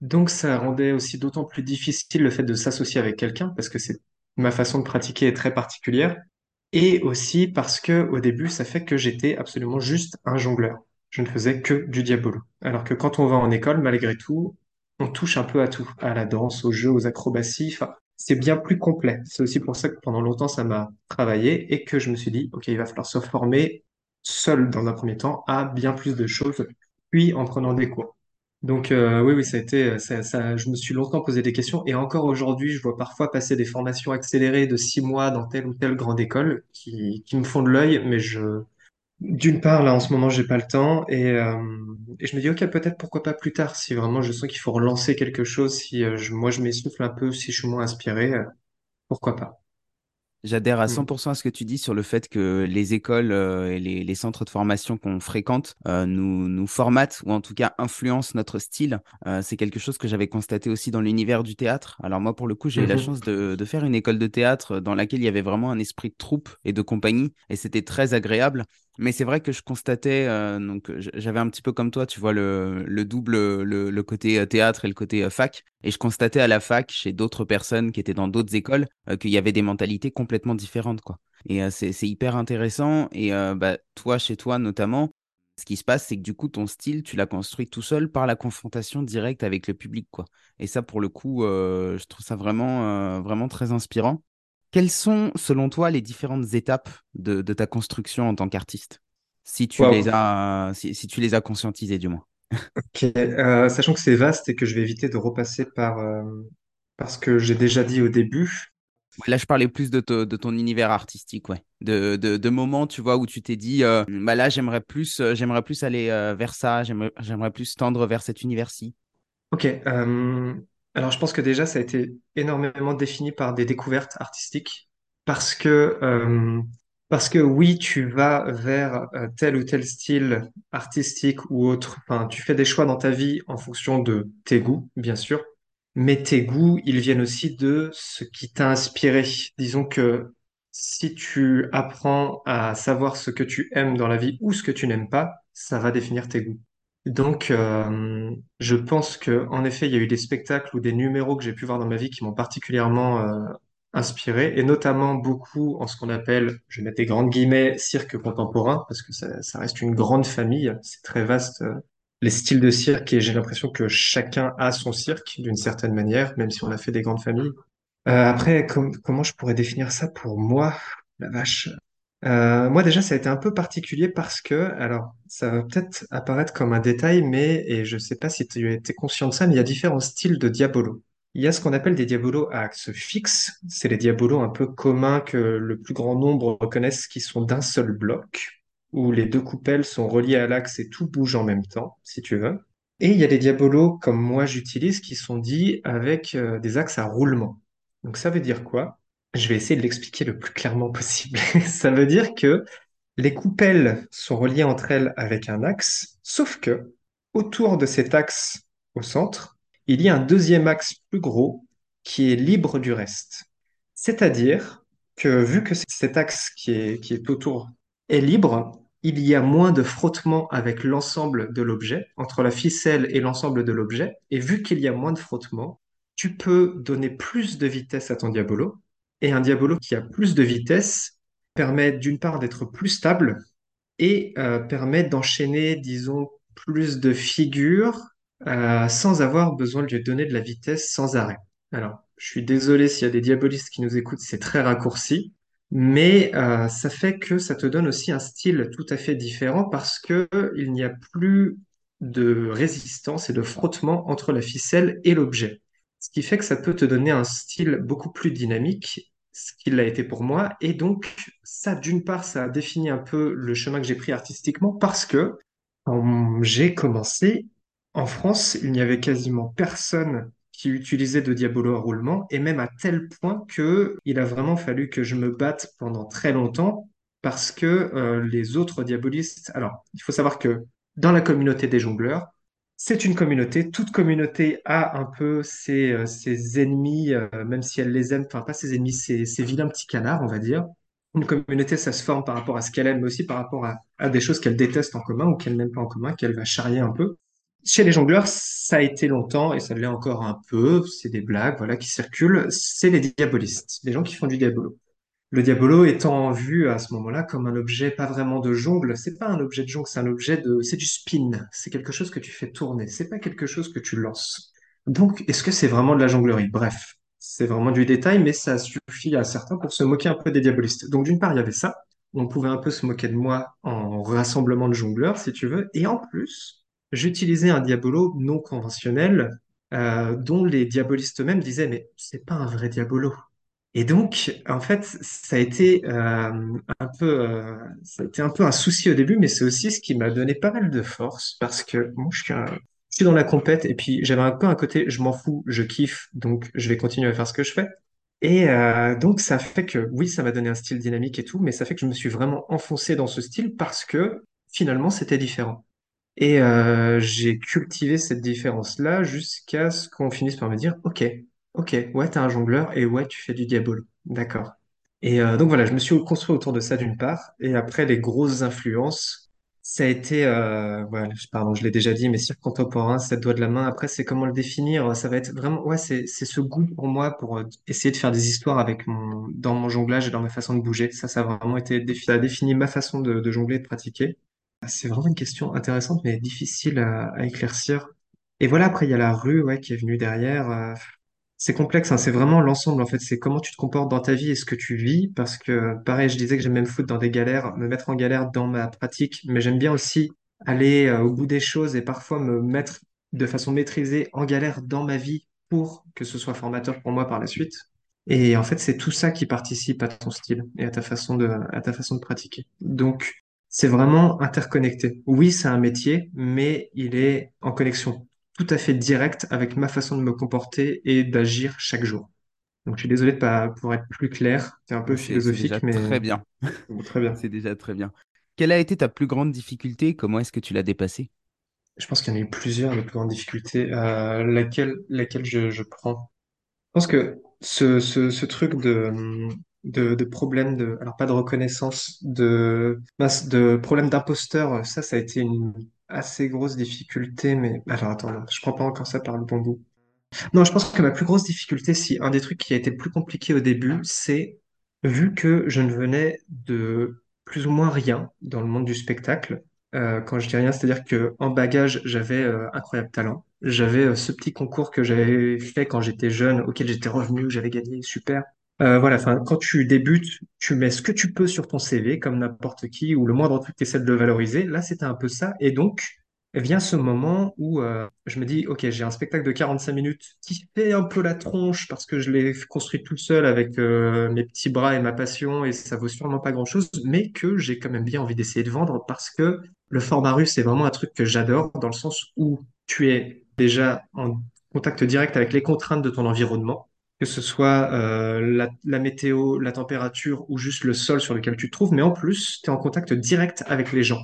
S2: Donc ça rendait aussi d'autant plus difficile le fait de s'associer avec quelqu'un parce que c'est ma façon de pratiquer est très particulière. Et aussi parce que au début, ça fait que j'étais absolument juste un jongleur. Je ne faisais que du diabolo. Alors que quand on va en école, malgré tout, on touche un peu à tout, à la danse, au jeu, aux acrobaties. Enfin, c'est bien plus complet. C'est aussi pour ça que pendant longtemps, ça m'a travaillé et que je me suis dit, OK, il va falloir se former seul dans un premier temps à bien plus de choses, puis en prenant des cours. Donc euh, oui, oui, ça a été, ça, ça- je me suis longtemps posé des questions et encore aujourd'hui, je vois parfois passer des formations accélérées de six mois dans telle ou telle grande école qui, qui me font de l'œil, mais je, d'une part, là, en ce moment, j'ai pas le temps et, euh, et je me dis, ok, peut-être pourquoi pas plus tard, si vraiment je sens qu'il faut relancer quelque chose, si euh, je- moi je m'essouffle un peu, si je suis moins inspiré, euh, pourquoi pas.
S1: J'adhère à
S2: Hmm.
S1: 100% à ce que tu dis sur le fait que les écoles euh, et les, les centres de formation qu'on fréquente euh, nous, nous formatent ou en tout cas influencent notre style. Euh, c'est quelque chose que j'avais constaté aussi dans l'univers du théâtre. Alors moi, pour le coup, j'ai eu la
S2: Mhm.
S1: chance de, de faire une école de théâtre dans laquelle il y avait vraiment un esprit de troupe et de compagnie et c'était très agréable. Mais c'est vrai que je constatais, euh, donc j- j'avais un petit peu comme toi, tu vois, le, le double, le, le côté euh, théâtre et le côté euh, fac. Et je constatais à la fac, chez d'autres personnes qui étaient dans d'autres écoles, euh, qu'il y avait des mentalités complètement différentes, quoi. Et euh, c'est, hyper intéressant. Et euh, bah, toi, chez toi notamment, ce qui se passe, c'est que du coup, ton style, tu l'as construit tout seul par la confrontation directe avec le public, quoi. Et ça, pour le coup, euh, je trouve ça vraiment, euh, vraiment très inspirant. Quelles sont, selon toi, les différentes étapes de, de ta construction en tant qu'artiste? Si tu les as, si, si tu les as conscientisées, du moins.
S2: Ok. Euh, sachant que c'est vaste et que je vais éviter de repasser par, euh, par ce que j'ai déjà dit au début.
S1: Là, je parlais plus de, te- de ton univers artistique, ouais. De, de, de moments, tu vois, où tu t'es dit, euh, bah là, j'aimerais plus, j'aimerais plus aller vers ça, j'aimerais, j'aimerais plus tendre vers cet univers-ci.
S2: Ok. Alors je pense que déjà ça a été énormément défini par des découvertes artistiques parce que euh, parce que oui tu vas vers euh, tel ou tel style artistique ou autre. Enfin tu fais des choix dans ta vie en fonction de tes goûts bien sûr, mais tes goûts ils viennent aussi de ce qui t'a inspiré. Disons que si tu apprends à savoir ce que tu aimes dans la vie ou ce que tu n'aimes pas, ça va définir tes goûts. Donc, euh, je pense que, en effet, il y a eu des spectacles ou des numéros que j'ai pu voir dans ma vie qui m'ont particulièrement euh, inspiré, et notamment beaucoup en ce qu'on appelle, je vais mettre des grandes guillemets, cirque contemporain, parce que ça, reste une grande famille, c'est très vaste, euh, les styles de cirque, et j'ai l'impression que chacun a son cirque d'une certaine manière, même si on a fait des grandes familles. Après, com- comment je pourrais définir ça pour moi? La vache. Euh, moi déjà, ça a été un peu particulier parce que, alors, ça va peut-être apparaître comme un détail, mais, et je sais pas si tu été conscient de ça, mais il y a différents styles de diabolo. Il y a ce qu'on appelle des diabolos à axe fixe. C'est les diabolos un peu communs que le plus grand nombre reconnaissent qui sont d'un seul bloc, où les deux coupelles sont reliées à l'axe et tout bouge en même temps, si tu veux. Et il y a des diabolos comme moi j'utilise qui sont dits avec euh, des axes à roulement. Donc ça veut dire quoi? Je vais essayer de l'expliquer le plus clairement possible. [LAUGHS] Ça veut dire que les coupelles sont reliées entre elles avec un axe, sauf que autour de cet axe au centre, il y a un deuxième axe plus gros qui est libre du reste. C'est-à-dire que vu que cet axe qui est, qui est autour est libre, il y a moins de frottement avec l'ensemble de l'objet, entre la ficelle et l'ensemble de l'objet, et vu qu'il y a moins de frottement, tu peux donner plus de vitesse à ton diabolo, et un diabolo qui a plus de vitesse permet d'une part d'être plus stable et euh, permet d'enchaîner, disons, plus de figures euh, sans avoir besoin de lui donner de la vitesse sans arrêt. Alors, je suis désolé s'il y a des diabolistes qui nous écoutent, c'est très raccourci, mais euh, ça fait que ça te donne aussi un style tout à fait différent parce que il n'y a plus de résistance et de frottement entre la ficelle et l'objet. Ce qui fait que ça peut te donner un style beaucoup plus dynamique, ce qu'il l'a été pour moi. Et donc, ça, d'une part, ça a défini un peu le chemin que j'ai pris artistiquement parce que quand j'ai commencé, en France, il n'y avait quasiment personne qui utilisait de diabolo à roulement, et même à tel point que il a vraiment fallu que je me batte pendant très longtemps parce que euh, les autres diabolistes. Alors, il faut savoir que dans la communauté des jongleurs, c'est une communauté. Toute communauté a un peu ses, euh, ses ennemis, euh, même si elle les aime, enfin pas ses ennemis, ses, ses vilains petits canards, on va dire. Une communauté, ça se forme par rapport à ce qu'elle aime, mais aussi par rapport à, à des choses qu'elle déteste en commun ou qu'elle n'aime pas en commun, qu'elle va charrier un peu. Chez les jongleurs, ça a été longtemps et ça l'est encore un peu. C'est des blagues, voilà, qui circulent. C'est les diabolistes, les gens qui font du diabolo. Le diabolo étant vu à ce moment-là comme un objet pas vraiment de jongle, c'est pas un objet de jongle, c'est un objet de, c'est du spin. C'est quelque chose que tu fais tourner. C'est pas quelque chose que tu lances. Donc, est-ce que c'est vraiment de la jonglerie? Bref, c'est vraiment du détail, mais ça suffit à certains pour se moquer un peu des diabolistes. Donc, d'une part, il y avait ça. On pouvait un peu se moquer de moi en rassemblement de jongleurs, si tu veux. Et en plus, j'utilisais un diabolo non conventionnel, euh, dont les diabolistes eux-mêmes disaient, mais c'est pas un vrai diabolo. Et donc, en fait, ça a été euh, un peu, euh, ça a été un peu un souci au début, mais c'est aussi ce qui m'a donné pas mal de force parce que moi, je suis, un- je suis dans la compète et puis j'avais un peu un côté, je m'en fous, je kiffe, donc je vais continuer à faire ce que je fais. Et euh, donc, ça fait que, oui, ça m'a donné un style dynamique et tout, mais ça fait que je me suis vraiment enfoncé dans ce style parce que finalement, c'était différent. Et euh, j'ai cultivé cette différence-là jusqu'à ce qu'on finisse par me dire, OK, OK, ouais, t'es un jongleur et ouais, tu fais du diabolo. D'accord. Et euh, donc voilà, je me suis construit autour de ça d'une part. Et après, les grosses influences, ça a été, euh, voilà, je- pardon, je l'ai déjà dit, mais cirque contemporain, sept doigts de la main. Après, c'est comment le définir? Ça va être vraiment, ouais, c'est ce goût pour moi pour euh, essayer de faire des histoires avec dans mon jonglage et dans ma façon de bouger. Ça, ça a vraiment été, ça a défini ma façon de, jongler et de pratiquer. C'est vraiment une question intéressante, mais difficile à, éclaircir. Et voilà, après, il y a la rue, ouais, qui est venue derrière. C'est complexe, hein, c'est vraiment l'ensemble, en fait. C'est comment tu te comportes dans ta vie et ce que tu vis. Parce que, pareil, je disais que j'aime même foutre dans des galères, me mettre en galère dans ma pratique, mais j'aime bien aussi aller euh, au bout des choses et parfois me mettre de façon maîtrisée en galère dans ma vie pour que ce soit formateur pour moi par la suite. Et en fait, c'est tout ça qui participe à ton style et à ta façon de, à ta façon de pratiquer. Donc, c'est vraiment interconnecté. Oui, c'est un métier, mais il est en connexion tout à fait directe avec ma façon de me comporter et d'agir chaque jour. Donc, je suis désolé de pas pouvoir être plus clair. C'est un peu
S1: déjà
S2: philosophique, mais
S1: très bien. [LAUGHS]
S2: très bien.
S1: C'est déjà très bien. Quelle a été ta plus grande difficulté? Et comment est-ce que tu l'as dépassée?
S2: Je pense qu'il y en a eu plusieurs, les plus grandes difficultés. Euh, laquelle, laquelle je, je prends? Je pense que ce, ce, ce truc de, de, de problème de, alors pas de reconnaissance, de, de problème d'imposteur, ça, ça a été une, assez grosse difficulté, mais alors attends, non, je prends pas encore ça par le bon bout. Non, je pense que ma plus grosse difficulté, si un des trucs qui a été le plus compliqué au début, c'est vu que je ne venais de plus ou moins rien dans le monde du spectacle. euh, quand je dis rien, c'est-à-dire que en bagage, j'avais euh, incroyable talent. J'avais euh, ce petit concours que j'avais fait quand j'étais jeune, auquel j'étais revenu, j'avais gagné, super. Euh, voilà, quand tu débutes, tu mets ce que tu peux sur ton CV, comme n'importe qui, ou le moindre truc, tu essaies de le valoriser. Là, c'était un peu ça. Et donc, vient ce moment où euh, je me dis, OK, j'ai un spectacle de 45 minutes qui fait un peu la tronche parce que je l'ai construit tout seul avec euh, mes petits bras et ma passion et ça vaut sûrement pas grand-chose, mais que j'ai quand même bien envie d'essayer de vendre parce que le format russe, c'est vraiment un truc que j'adore dans le sens où tu es déjà en contact direct avec les contraintes de ton environnement. Que ce soit euh, la, météo, la température ou juste le sol sur lequel tu te trouves, mais en plus, tu es en contact direct avec les gens.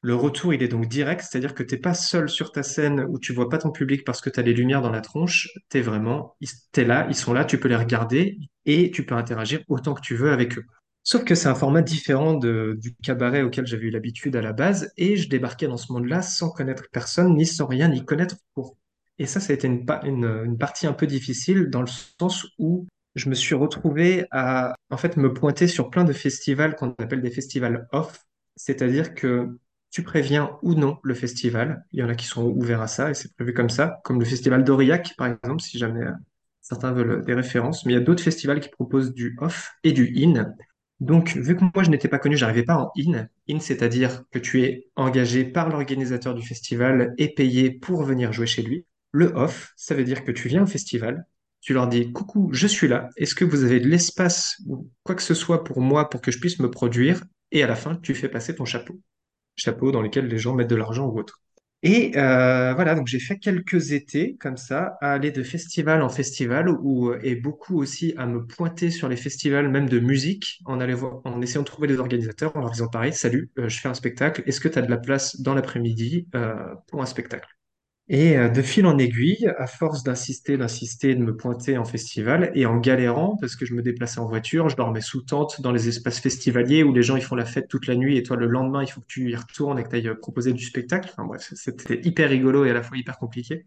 S2: Le retour, il est donc direct, c'est-à-dire que t'es pas seul sur ta scène où tu vois pas ton public parce que tu as les lumières dans la tronche. T'es vraiment, ils- t'es là, ils sont là, tu peux les regarder et tu peux interagir autant que tu veux avec eux. Sauf que c'est un format différent du cabaret auquel j'avais eu l'habitude à la base et je débarquais dans ce monde-là sans connaître personne, ni sans rien, ni connaître pour. Et ça, ça a été une, pa- une, une partie un peu difficile dans le sens où je me suis retrouvé à, en fait, me pointer sur plein de festivals qu'on appelle des festivals off. C'est-à-dire que tu préviens ou non le festival. Il y en a qui sont ouverts à ça et c'est prévu comme ça, comme le festival d'Aurillac, par exemple, si jamais euh, certains veulent des références. Mais il y a d'autres festivals qui proposent du off et du in. Donc, vu que moi, je n'étais pas connu, j'arrivais pas en in. In, c'est-à-dire que tu es engagé par l'organisateur du festival et payé pour venir jouer chez lui. Le off, ça veut dire que tu viens au festival, tu leur dis, coucou, je suis là. Est-ce que vous avez de l'espace ou quoi que ce soit pour moi pour que je puisse me produire? Et à la fin, tu fais passer ton chapeau chapeaux dans lesquels les gens mettent de l'argent ou autre. Et euh, voilà, donc j'ai fait quelques étés comme ça, à aller de festival en festival, ou et beaucoup aussi à me pointer sur les festivals, même de musique, en, voir, en essayant de trouver des organisateurs, en leur disant pareil, salut, euh, je fais un spectacle, est-ce que tu as de la place dans l'après-midi euh, pour un spectacle? Et euh, de fil en aiguille, à force d'insister, d'insister, de me pointer en festival et en galérant, parce que je me déplaçais en voiture, je dormais sous tente dans les espaces festivaliers où les gens ils font la fête toute la nuit et toi le lendemain il faut que tu y retournes et que tu ailles proposer du spectacle. Enfin bref, c'était hyper rigolo et à la fois hyper compliqué.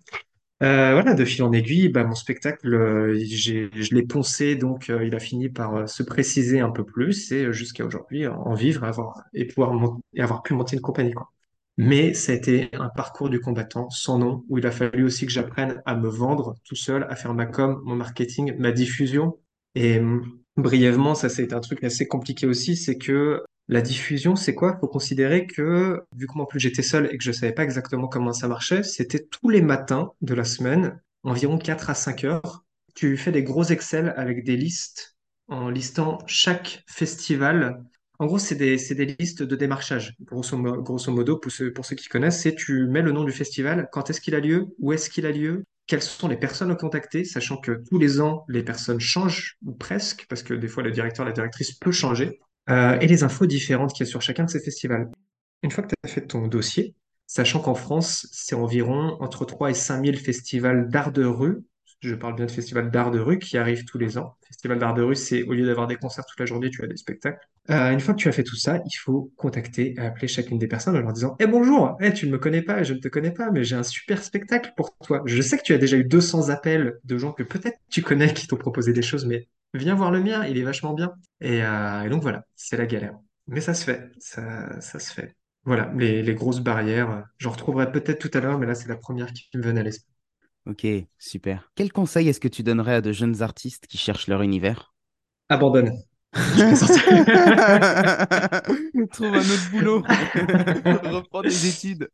S2: Euh, voilà, de fil en aiguille, bah, mon spectacle, euh, je l'ai poncé, donc euh, il a fini par euh, se préciser un peu plus et euh, jusqu'à aujourd'hui en vivre avoir, et pouvoir mon- et avoir pu monter une compagnie, quoi. Mais été un parcours du combattant sans nom, où il a fallu aussi que j'apprenne à me vendre tout seul, à faire ma com, mon marketing, ma diffusion. Et hum, brièvement, ça, c'est un truc assez compliqué aussi, c'est que la diffusion, c'est quoi? Faut considérer que, vu en plus j'étais seul et que je savais pas exactement comment ça marchait, c'était tous les matins de la semaine, environ 4 à 5 heures. Tu fais des gros Excel avec des listes en listant chaque festival en gros, c'est des, listes de démarchage. Grosso, mo- grosso modo, pour ceux, pour ceux qui connaissent, c'est tu mets le nom du festival, quand est-ce qu'il a lieu, où est-ce qu'il a lieu, quelles sont les personnes à contacter, sachant que tous les ans, les personnes changent, ou presque, parce que des fois, le directeur, la directrice peut changer, euh, et les infos différentes qu'il y a sur chacun de ces festivals. Une fois que tu as fait ton dossier, sachant qu'en France, c'est environ entre 3 et 5 000 festivals d'art de rue, je parle bien de festivals d'art de rue qui arrivent tous les ans. Festival d'art de rue, c'est au lieu d'avoir des concerts toute la journée, tu as des spectacles. Euh, une fois que tu as fait tout ça, il faut contacter et appeler chacune des personnes en leur disant Eh bonjour, eh, tu ne me connais pas, je ne te connais pas, mais j'ai un super spectacle pour toi. Je sais que tu as déjà eu 200 appels de gens que peut-être tu connais qui t'ont proposé des choses, mais viens voir le mien, il est vachement bien. Et, euh, et donc voilà, c'est la galère. Mais ça se fait, ça, ça se fait. Voilà, les, les grosses barrières. euh, J'en retrouverai peut-être tout à l'heure, mais là, c'est la première qui me venait à l'esprit.
S1: Ok, super. Quel conseil est-ce que tu donnerais à de jeunes artistes qui cherchent leur univers?
S2: Abandonne. [LAUGHS]
S1: Trouve un autre boulot. [LAUGHS] Reprends des études.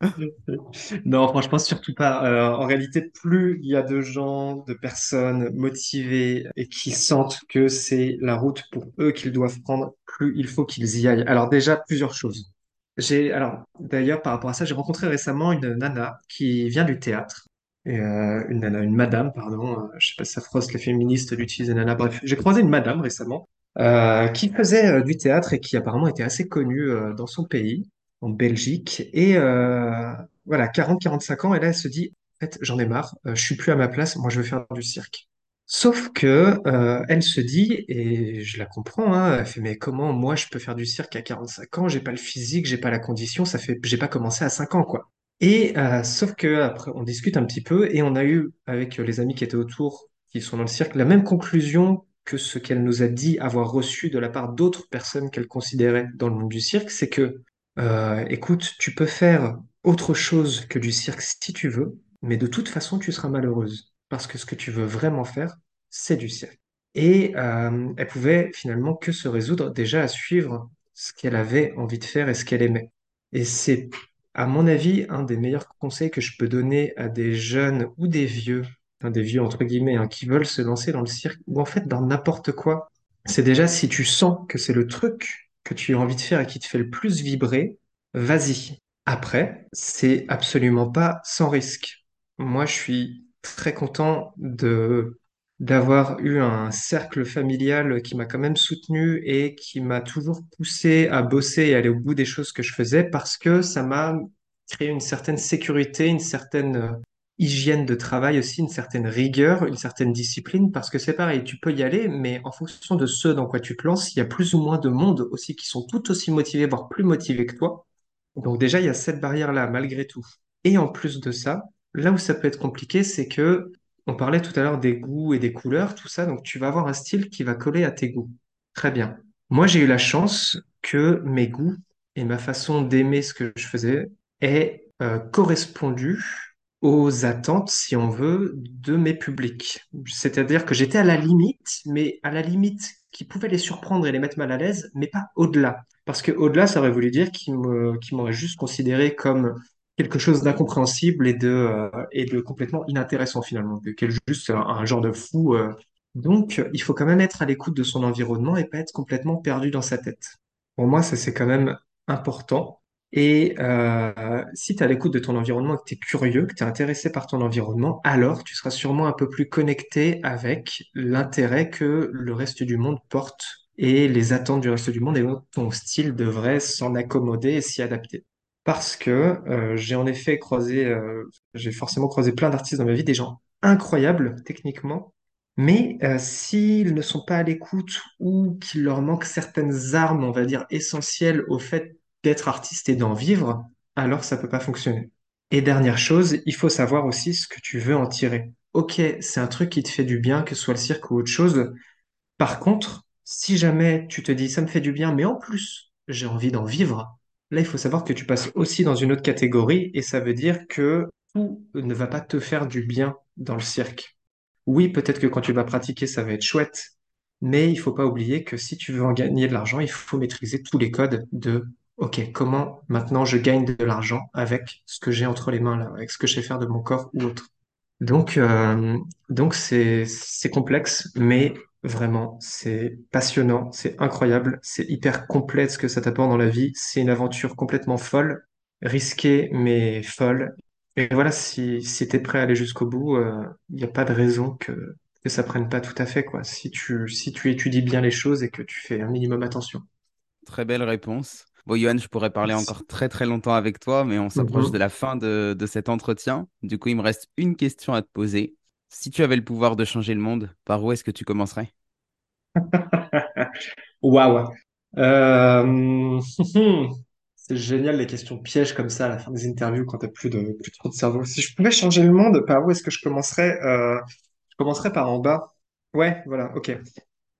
S2: Non, franchement, surtout pas. Euh, en réalité, plus il y a de gens, de personnes motivées et qui sentent que c'est la route pour eux qu'ils doivent prendre, plus il faut qu'ils y aillent. Alors déjà, plusieurs choses. J'ai, alors, d'ailleurs, par rapport à ça, j'ai rencontré récemment une nana qui vient du théâtre. Et, euh, une nana, une madame, pardon. euh, je sais pas si ça froisse les féministes d'utiliser nana. Bref, j'ai croisé une madame récemment euh, qui faisait euh, du théâtre et qui apparemment était assez connue euh, dans son pays, en Belgique. Et euh, voilà, 40-45 ans, et là, elle se dit, en fait, j'en ai marre, je suis plus à ma place, moi, je veux faire du cirque. Sauf que elle se dit, et je la comprends, hein, elle fait, mais comment moi je peux faire du cirque à 45 ans? J'ai pas le physique, j'ai pas la condition, ça fait, j'ai pas commencé à 5 ans, quoi. Et sauf que après, on discute un petit peu et on a eu avec les amis qui étaient autour, qui sont dans le cirque, la même conclusion que ce qu'elle nous a dit avoir reçu de la part d'autres personnes qu'elle considérait dans le monde du cirque, c'est que, euh, écoute, tu peux faire autre chose que du cirque si tu veux, mais de toute façon, tu seras malheureuse parce que ce que tu veux vraiment faire, c'est du cirque. Et euh, elle pouvait finalement que se résoudre déjà à suivre ce qu'elle avait envie de faire et ce qu'elle aimait. Et c'est à mon avis, un des meilleurs conseils que je peux donner à des jeunes ou des vieux, enfin des vieux entre guillemets, hein, qui veulent se lancer dans le cirque ou en fait dans n'importe quoi, c'est déjà si tu sens que c'est le truc que tu as envie de faire et qui te fait le plus vibrer, vas-y. Après, c'est absolument pas sans risque. Moi, je suis très content de d'avoir eu un cercle familial qui m'a quand même soutenu et qui m'a toujours poussé à bosser et aller au bout des choses que je faisais parce que ça m'a créé une certaine sécurité, une certaine euh, hygiène de travail aussi, une certaine rigueur, une certaine discipline parce que c'est pareil, tu peux y aller, mais en fonction de ce dans quoi tu te lances, il y a plus ou moins de monde aussi qui sont tout aussi motivés, voire plus motivés que toi. Donc déjà, il y a cette barrière-là, malgré tout. Et en plus de ça, là où ça peut être compliqué, c'est que on parlait tout à l'heure des goûts et des couleurs, tout ça, donc tu vas avoir un style qui va coller à tes goûts. Très bien. Moi, j'ai eu la chance que mes goûts et ma façon d'aimer ce que je faisais aient euh, correspondu aux attentes, si on veut, de mes publics. C'est-à-dire que j'étais à la limite, mais à la limite qui pouvait les surprendre et les mettre mal à l'aise, mais pas au-delà. Parce que au-delà, ça aurait voulu dire qu'ils m'auraient juste considéré comme quelque chose d'incompréhensible et de, euh, de complètement inintéressant finalement, quel juste un, un genre de fou. euh. Donc, il faut quand même être à l'écoute de son environnement et pas être complètement perdu dans sa tête. Pour moi, ça c'est quand même important. Et euh, si tu es à l'écoute de ton environnement que tu es curieux, que tu es intéressé par ton environnement, alors tu seras sûrement un peu plus connecté avec l'intérêt que le reste du monde porte et les attentes du reste du monde et donc ton style devrait s'en accommoder et s'y adapter. Parce que euh, j'ai en effet croisé, euh, j'ai forcément croisé plein d'artistes dans ma vie, des gens incroyables techniquement, mais euh, s'ils ne sont pas à l'écoute ou qu'il leur manque certaines armes, on va dire, essentielles au fait d'être artiste et d'en vivre, alors ça peut pas fonctionner. Et dernière chose, il faut savoir aussi ce que tu veux en tirer. Ok, c'est un truc qui te fait du bien, que ce soit le cirque ou autre chose. Par contre, si jamais tu te dis ça me fait du bien, mais en plus j'ai envie d'en vivre, là il faut savoir que tu passes aussi dans une autre catégorie et ça veut dire que tout ne va pas te faire du bien dans le cirque. Oui, peut-être que quand tu vas pratiquer, ça va être chouette, mais il faut pas oublier que si tu veux en gagner de l'argent, il faut maîtriser tous les codes de OK, comment maintenant je gagne de l'argent avec ce que j'ai entre les mains là, avec ce que je sais faire de mon corps ou autre? Donc, euh, donc c'est c'est complexe, mais vraiment c'est passionnant, c'est incroyable, c'est hyper complet ce que ça t'apporte dans la vie. C'est une aventure complètement folle, risquée mais folle. Et voilà, si si t'es prêt à aller jusqu'au bout, il n'y a pas de raison que que ça prenne pas tout à fait quoi. Si tu si tu étudies bien les choses et que tu fais un minimum attention.
S1: Très belle réponse. Bon, Johan, je pourrais parler
S2: Merci.
S1: encore très très longtemps avec toi, mais on s'approche de
S2: Mhm.
S1: la fin de, de cet entretien. Du coup, il me reste une question à te poser. Si tu avais le pouvoir de changer le monde, par où est-ce que tu commencerais? [LAUGHS]
S2: Waouh. Euh, [LAUGHS] C'est génial les questions pièges comme ça à la fin des interviews quand t'as plus de plus trop de cerveau. Si je pouvais changer le monde, par où est-ce que je commencerais? Euh, je commencerais par en bas. Ouais, voilà, ok.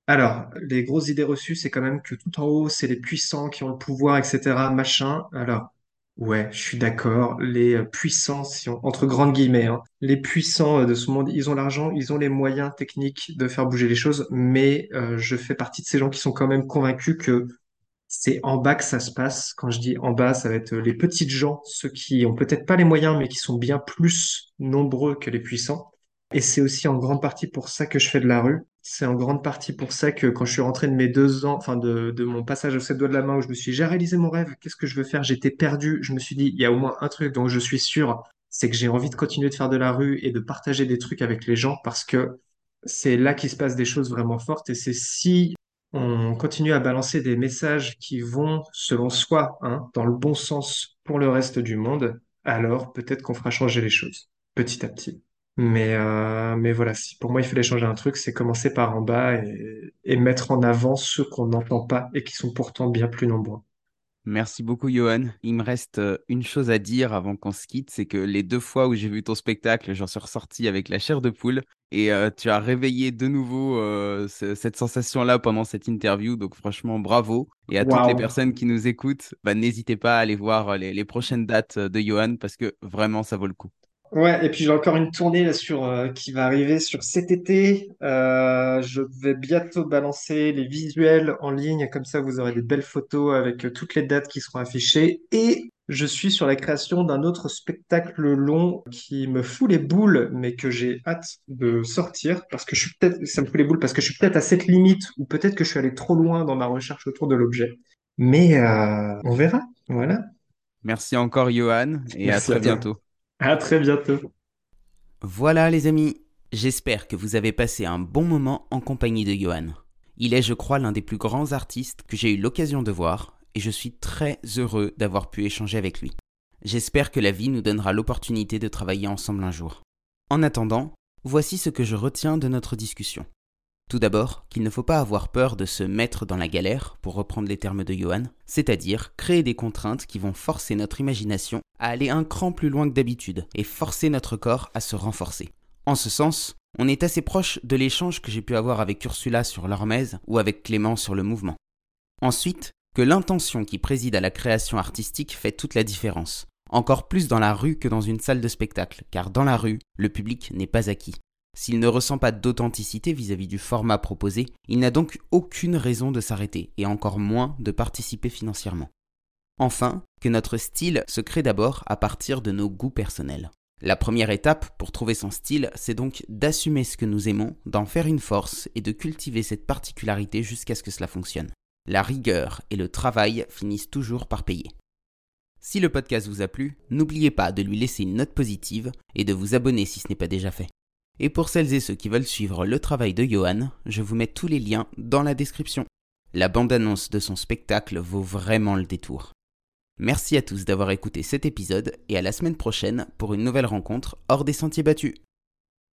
S2: Alors, les grosses idées reçues, c'est quand même que tout en haut, c'est les puissants qui ont le pouvoir, etc., machin. Alors, ouais, je suis d'accord. Les euh, puissants, entre grandes guillemets, hein, les puissants euh, de ce monde, ils ont l'argent, ils ont les moyens techniques de faire bouger les choses, mais euh, je fais partie de ces gens qui sont quand même convaincus que c'est en bas que ça se passe. Quand je dis en bas, ça va être les petites gens, ceux qui ont peut-être pas les moyens, mais qui sont bien plus nombreux que les puissants. Et c'est aussi en grande partie pour ça que je fais de la rue. C'est en grande partie pour ça que quand je suis rentré de mes deux ans, enfin de, mon passage au sept doigts de la main où je me suis dit, j'ai réalisé mon rêve, qu'est-ce que je veux faire? J'étais perdu. Je me suis dit, il y a au moins un truc dont je suis sûr, c'est que j'ai envie de continuer de faire de la rue et de partager des trucs avec les gens parce que c'est là qu'il se passe des choses vraiment fortes et c'est si on continue à balancer des messages qui vont, selon soi, hein, dans le bon sens pour le reste du monde, alors peut-être qu'on fera changer les choses petit à petit. Mais, euh, mais voilà, si pour moi il fallait changer un truc, c'est commencer par en bas et, et mettre en avant ceux qu'on n'entend pas et qui sont pourtant bien plus nombreux.
S1: Merci beaucoup, Johan. Il me reste euh, une chose à dire avant qu'on se quitte, c'est que les deux fois où j'ai vu ton spectacle, j'en suis ressorti avec la chair de poule et euh, tu as réveillé de nouveau euh, ce- cette sensation-là pendant cette interview. Donc franchement, bravo. Et à toutes les personnes qui nous écoutent, bah, n'hésitez pas à aller voir les, les prochaines dates de Johan parce que vraiment, ça vaut le coup.
S2: Ouais, et puis j'ai encore une tournée là sur euh, qui va arriver sur cet été. Euh, je vais bientôt balancer les visuels en ligne, comme ça vous aurez des belles photos avec euh, toutes les dates qui seront affichées. Et je suis sur la création d'un autre spectacle long qui me fout les boules, mais que j'ai hâte de sortir parce que je suis peut-être, ça me fout les boules parce que je suis peut-être à cette limite ou peut-être que je suis allé trop loin dans ma recherche autour de l'objet. Mais euh, on verra. Voilà.
S1: Merci encore, Johan, et à
S2: Merci à
S1: très bientôt.
S2: À très bientôt.
S1: Voilà les amis, j'espère que vous avez passé un bon moment en compagnie de Johan. Il est, je crois, l'un des plus grands artistes que j'ai eu l'occasion de voir, et je suis très heureux d'avoir pu échanger avec lui. J'espère que la vie nous donnera l'opportunité de travailler ensemble un jour. En attendant, voici ce que je retiens de notre discussion. Tout d'abord, qu'il ne faut pas avoir peur de se mettre dans la galère, pour reprendre les termes de Johan, c'est-à-dire créer des contraintes qui vont forcer notre imagination à aller un cran plus loin que d'habitude et forcer notre corps à se renforcer. En ce sens, on est assez proche de l'échange que j'ai pu avoir avec Ursula sur l'hormèse ou avec Clément sur le mouvement. Ensuite, que l'intention qui préside à la création artistique fait toute la différence. Encore plus dans la rue que dans une salle de spectacle, car dans la rue, le public n'est pas acquis. S'il ne ressent pas d'authenticité vis-à-vis du format proposé, il n'a donc aucune raison de s'arrêter, et encore moins de participer financièrement. Enfin, que notre style se crée d'abord à partir de nos goûts personnels. La première étape pour trouver son style, c'est donc d'assumer ce que nous aimons, d'en faire une force et de cultiver cette particularité jusqu'à ce que cela fonctionne. La rigueur et le travail finissent toujours par payer. Si le podcast vous a plu, n'oubliez pas de lui laisser une note positive et de vous abonner si ce n'est pas déjà fait. Et pour celles et ceux qui veulent suivre le travail de Johan, je vous mets tous les liens dans la description. La bande-annonce de son spectacle vaut vraiment le détour. Merci à tous d'avoir écouté cet épisode et à la semaine prochaine pour une nouvelle rencontre hors des sentiers battus.